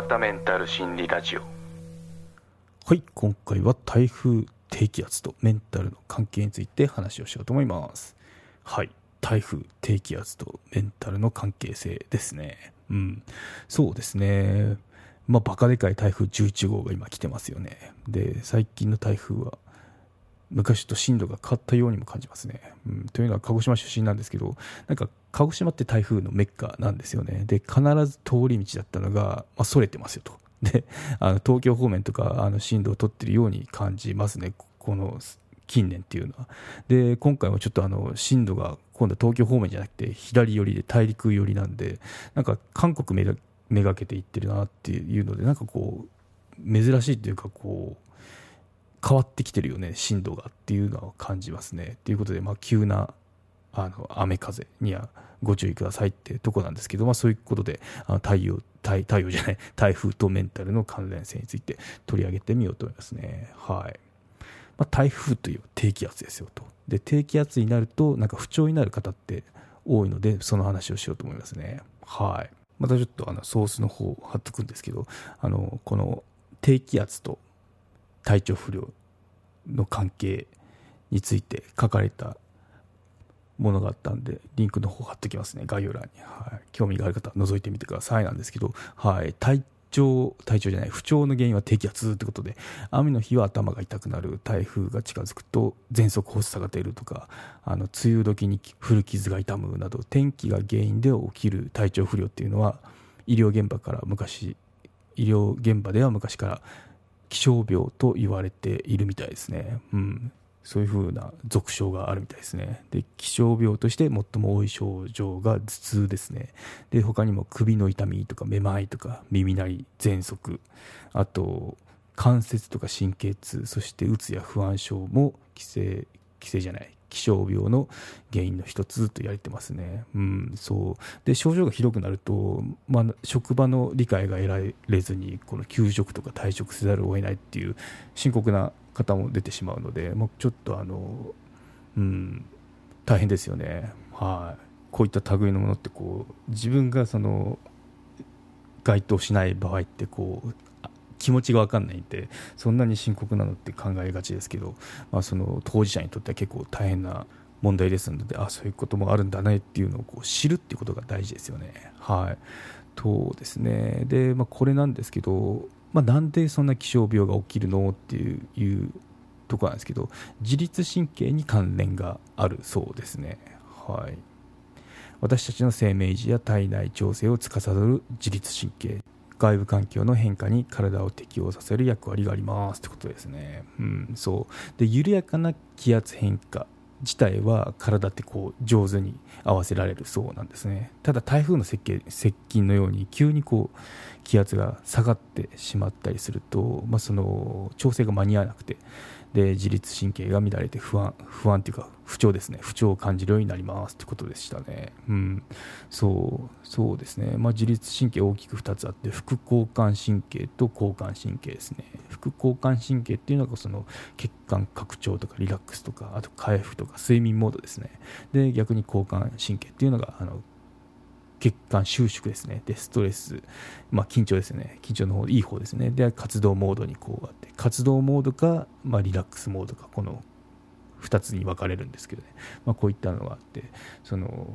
わたメンタル心理ラジオ。はい今回は台風低気圧とメンタルの関係について話をしようと思います。はい台風低気圧とメンタルの関係性ですね。うんそうですね。まあバカでかい台風11号が今来てますよね。で最近の台風は昔と進路が変わったようにも感じますね。うん、というのは鹿児島出身なんですけどなんか鹿児島って台風のメッカなんですよね。で必ず通り道だったのが、まあ、それてますよと。であの東京方面とかあの進路を取ってるように感じますね。この近年っていうのは。で今回もちょっとあの進路が今度は東京方面じゃなくて左寄りで大陸寄りなんでなんか韓国めがめがけていってるなっていうのでなんかこう珍しいというかこう変わってきてるよね、進路がっていうのは感じますね。ということで、まあ、急なあの雨風にはご注意くださいってとこなんですけど、まあ、そういうことであの太陽太太陽じゃない 台風とメンタルの関連性について取り上げてみようと思いますね。はいまあ、台風という低気圧ですよとで低気圧になるとなんか不調になる方って多いのでその話をしようと思いますね。はいまたちょっとあのソースの方を貼っとくんですけどあのこの低気圧と体調不良の関係について書かれたものがあったんで、リンクの方貼っておきますね、概要欄に。はい、興味がある方覗いてみてくださいなんですけど、はい、体調、体調じゃない、不調の原因は低気圧ってことで、雨の日は頭が痛くなる、台風が近づくと喘息発作が出るとか、あの梅雨時に古傷が痛むなど、天気が原因で起きる体調不良っていうのは、医療現場から昔、医療現場では昔から気象病と言われているみたいですね。うん。そういうふうな俗称があるみたいですね。で、気象病として最も多い症状が頭痛ですね。で、他にも首の痛みとかめまいとか耳鳴り、喘息、あと関節とか神経痛、そしてうつや不安症も規制、規制じゃない、気象病の原因の一つと言われてますね。うん、そうで症状がひどくなると、まあ、職場の理解が得られずにこの休職とか退職せざるを得ないっていう深刻な方も出てしまうので、もうちょっとあの、うん、大変ですよね。はい、こういった類のものってこう自分がその該当しない場合ってこう気持ちが分かんないんでそんなに深刻なのって考えがちですけど、まあ、その当事者にとっては結構大変な問題ですのであそういうこともあるんだねっていうのをこう知るっていうことが大事ですよね。はいとですねで、まあ、これなんですけど、まあ、なんでそんな気象病が起きるのっていうとこなんですけど自律神経に関連があるそうですね。はい私たちの生命維持や体内調整を司る自律神経外部環境の変化に体を適応させる役割がありますってことですね。うん、そうで緩やかな気圧変化自体は体ってこう上手に合わせられるそうなんですねただ台風の接近のように急にこう気圧が下がってしまったりすると、まあ、その調整が間に合わなくてで自律神経が乱れて不安不安というか不調ですね。不調を感じるようになりますということでしたね。うん。そうそうですね。まあ自律神経大きく2つあって副交感神経と交感神経ですね。副交感神経っていうのがその血管拡張とかリラックスとかあと回復とか睡眠モードですね。で逆に交感神経っていうのがあの血管収縮ですね。で、ストレス、まあ、緊張ですね。緊張の方、いい方ですね。で、活動モードにこうあって、活動モードか、まあ、リラックスモードか、この2つに分かれるんですけどね。まあ、こういったのがあって、その、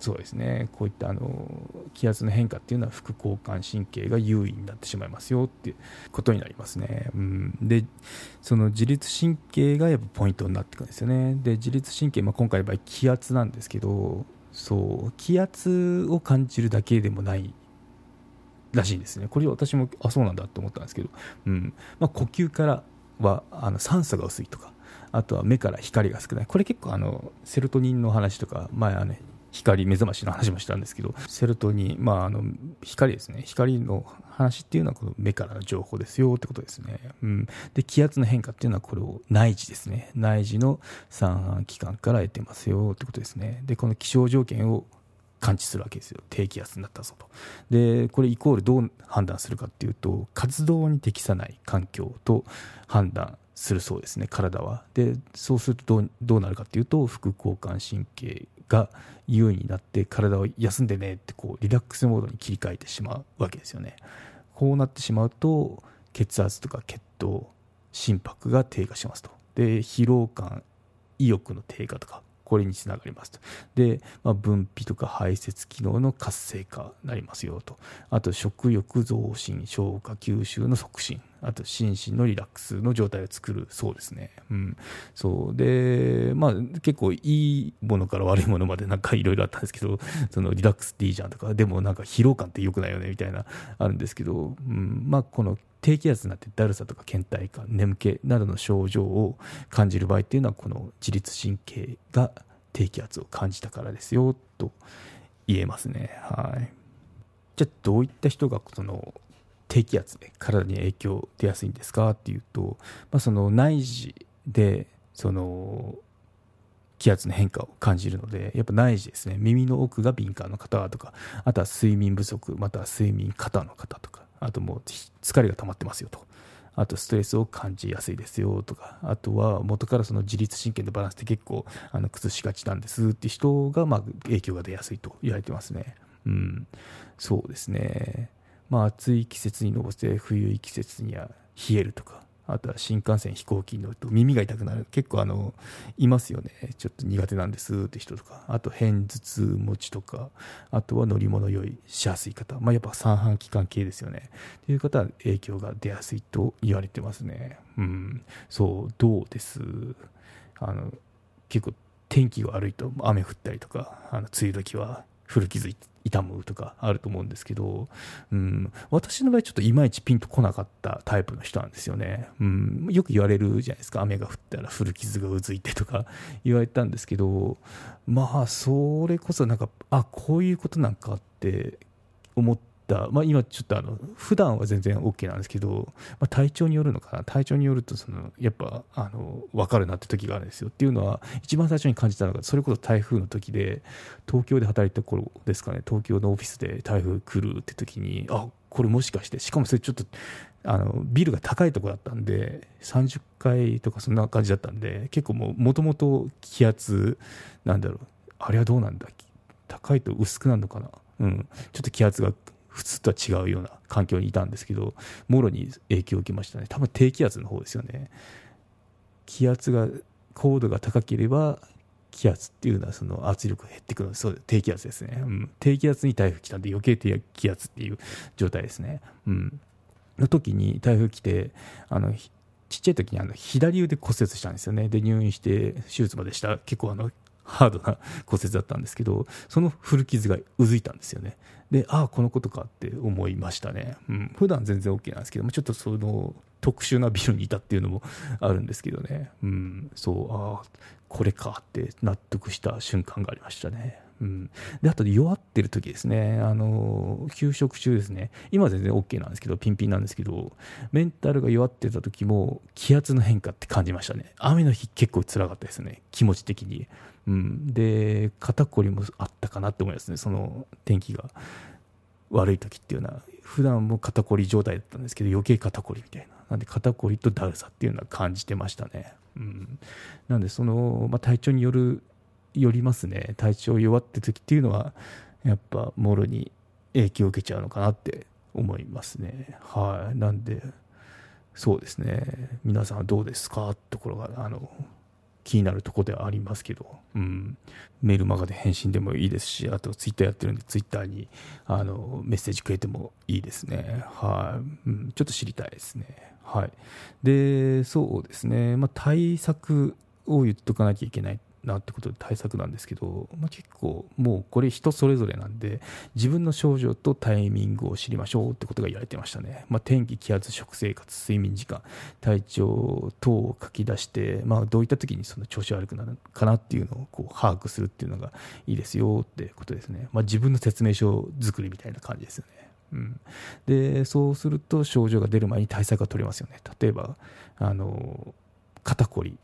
そうですね、こういったあの気圧の変化っていうのは副交感神経が優位になってしまいますよっていうことになりますね。うん、で、その自律神経がやっぱポイントになってくるんですよね。で、自律神経、まあ、今回の場合気圧なんですけど、そう気圧を感じるだけでもないらしいんですね。これ私もあそうなんだと思ったんですけど、うん。まあ、呼吸からはあの酸素が薄いとかあとは目から光が少ない。これ結構あのセロトニンの話とか前はね光目覚ましの話もしたんですけどセロトニン、まあ、あの光ですね。光の話っていうのはこの目からの情報ですよってことですね、うん、で気圧の変化っていうのはこれを内耳ですね。内耳の三半規管から得てますよってことですね。でこの気象条件を感知するわけですよ。低気圧になったぞと。でこれイコールどう判断するかっていうと活動に適さない環境と判断するそうですね。体は。でそうするとどうどうなるかっていうと副交感神経が優位になって体を休んでねってこうリラックスモードに切り替えてしまうわけですよね。こうなってしまうと血圧とか血糖心拍が低下しますとで疲労感意欲の低下とかこれにつながりますと。で、まあ、分泌とか排泄機能の活性化になりますよと。あと、食欲増進、消化吸収の促進。あと、心身のリラックスの状態を作るそうですね。うん。そう。で、まあ、結構いいものから悪いものまでなんかいろいろあったんですけど、そのリラックスっていいじゃんとか、でもなんか疲労感って良くないよねみたいな、あるんですけど、うん。まあ、この低気圧になってだるさとか倦怠感眠気などの症状を感じる場合っていうのはこの自律神経が低気圧を感じたからですよと言えますね。はい。じゃあどういった人がその低気圧で体に影響出やすいんですかっていうと、まあ、その内耳でその気圧の変化を感じるので、やっぱ内耳ですね、耳の奥が敏感の方とか、あとは睡眠不足、または睡眠過多の方とか、あともう疲れが溜まってますよと。あとストレスを感じやすいですよとか、あとは元からその自律神経のバランスって結構あの崩しがちなんですって人がまあ影響が出やすいと言われてますね。うん、そうですね。まあ暑い季節にのぼせ冬い季節には冷えるとか、あとは新幹線、飛行機に乗ると耳が痛くなる。結構あの、いますよね。ちょっと苦手なんですって人とか。あと、片頭痛持ちとか。あとは乗り物酔いしやすい方。まあ、やっぱ三半規管系ですよね。っていう方は影響が出やすいと言われてますね。うん。そう、どうです？あの、結構天気が悪いと雨降ったりとか、あの、梅雨時は古傷痛むとかあると思うんですけど、うん、私の場合ちょっといまいちピンとこなかったタイプの人なんですよね、うん、よく言われるじゃないですか。雨が降ったら古傷がうずいてとか 言われたんですけどまあそれこそなんかあこういうことなんかって思って、まあ、今ちょっとあの普段は全然 OK なんですけど、まあ、体調によるのかな？体調によるとそのやっぱあの分かるなって時があるんですよ。っていうのは一番最初に感じたのがそれこそ台風の時で東京で働いた頃ですかね。東京のオフィスで台風来るって時にあこれもしかしてしかもそれちょっとあのビルが高いところだったんで30階とかそんな感じだったんで結構もともと気圧なんだろうあれはどうなんだ高いと薄くなるのかな？うん。ちょっと気圧が普通とは違うような環境にいたんですけど、もろに影響を受けましたね。多分低気圧の方ですよね。気圧が、高度が高ければ、気圧っていうのはその圧力が減ってくるそうで低気圧ですね、うん、低気圧に台風来たんで余計低気圧っていう状態ですね、うん、の時に台風来てあのちっちゃい時にあの左腕骨折したんですよね。で入院して手術までした。結構あのハードな骨折だったんですけどその古傷がうずいたんですよね。でああこのことかって思いましたね、うん、普段全然 OK なんですけどもちょっとその特殊なビルにいたっていうのもあるんですけどね、うん、そうああこれかって納得した瞬間がありましたね。うん、であと弱ってる時ですね、あの休職中ですね、今全然 OK なんですけど、ピンピンなんですけど、メンタルが弱ってた時も気圧の変化って感じましたね、雨の日、結構辛かったですね、気持ち的に。うん、で、肩こりもあったかなって思いますね、その天気が。悪い時っていうのは、普段も肩こり状態だったんですけど、余計肩こりみたいな。なんで肩こりとだるさっていうのは感じてましたね。うん、なんでその、まあ、体調によるよりますね。体調弱って時っていうのはやっぱもろに影響を受けちゃうのかなって思いますね。はい。なんでそうですね。皆さんどうですかってところがあの気になるとこではありますけど、うん、メールマガで返信でもいいですしあとツイッターやってるんでツイッターにあのメッセージくれてもいいですね。はい、うん、ちょっと知りたいですね。はい。でそうですね。まあ対策を言っとかなきゃいけないなってことで対策なんですけど、まあ、結構もうこれ人それぞれなんで自分の症状とタイミングを知りましょうってことが言われてましたね、まあ、天気気圧食生活睡眠時間体調等を書き出して、まあ、どういった時にその調子悪くなるかなっていうのをこう把握するっていうのがいいですよってことですね、まあ、自分の説明書作りみたいな感じですよね。うん、でそうすると症状が出る前に対策が取れますよね。例えばあの肩こり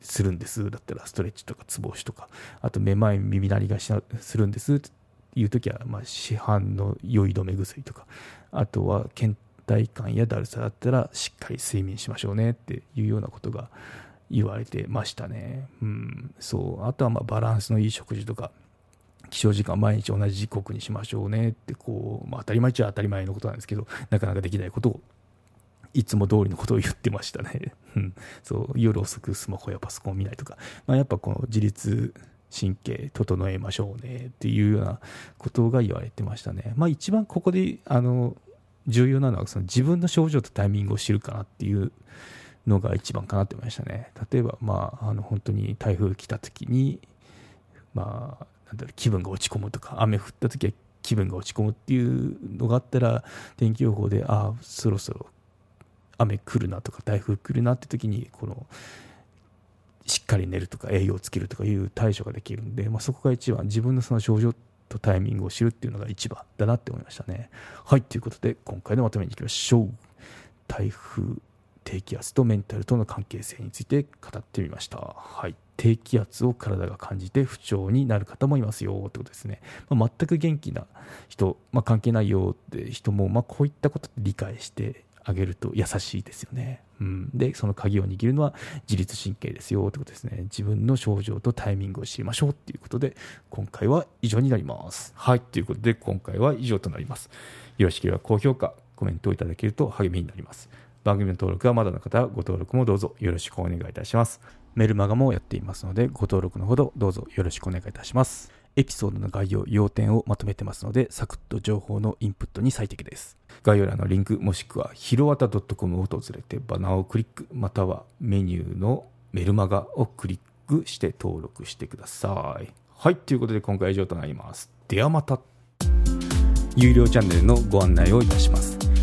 するんです。だったらストレッチとかつぼ押しとか。あとめまい耳鳴りがするんです。っていう時は、まあ、市販の酔い止め薬とか。あとは倦怠感やだるさだったらしっかり睡眠しましょうねっていうようなことが言われてましたね、うん、そう。あとはまあバランスのいい食事とか。起床時間毎日同じ時刻にしましょうねってこう、まあ、当たり前っちゃ当たり前のことなんですけどなかなかできないことをいつも通りのことを言ってましたね。そう夜遅くスマホやパソコン見ないとか、まあ、やっぱこの自律神経整えましょうねっていうようなことが言われてましたね。まあ一番ここであの重要なのはその自分の症状とタイミングを知るかなっていうのが一番かなって思いましたね。例えばまああの本当に台風来た時にまあなんだろう気分が落ち込むとか雨降った時は気分が落ち込むっていうのがあったら天気予報でああそろそろ雨来るなとか台風来るなって時にこのしっかり寝るとか栄養をつけるとかいう対処ができるんで、まあ、そこが一番自分のその症状とタイミングを知るっていうのが一番だなって思いましたね。はいということで今回のまとめにいきましょう。台風低気圧とメンタルとの関係性について語ってみました。はい低気圧を体が感じて不調になる方もいますよってことですね。まあ、全く元気な人、まあ、関係ないよって人も、まあ、こういったこと理解してあげると優しいですよね。うん、で、その鍵を握るのは自律神経ですよってことですね。自分の症状とタイミングを知りましょうっていうことで、今回は以上になります。はい、ということで今回は以上となります。よろしければ高評価、コメントをいただけると励みになります。番組の登録はまだの方はご登録もどうぞよろしくお願いいたします。メルマガもやっていますので、ご登録のほどどうぞよろしくお願いいたします。エピソードの概要、要点をまとめてますので、サクッと情報のインプットに最適です。概要欄のリンク、もしくはひろわた .com を訪れてバナーをクリック、またはメニューのメルマガをクリックして登録してください。はい、ということで今回は以上となります。ではまた。有料チャンネルのご案内をいたします。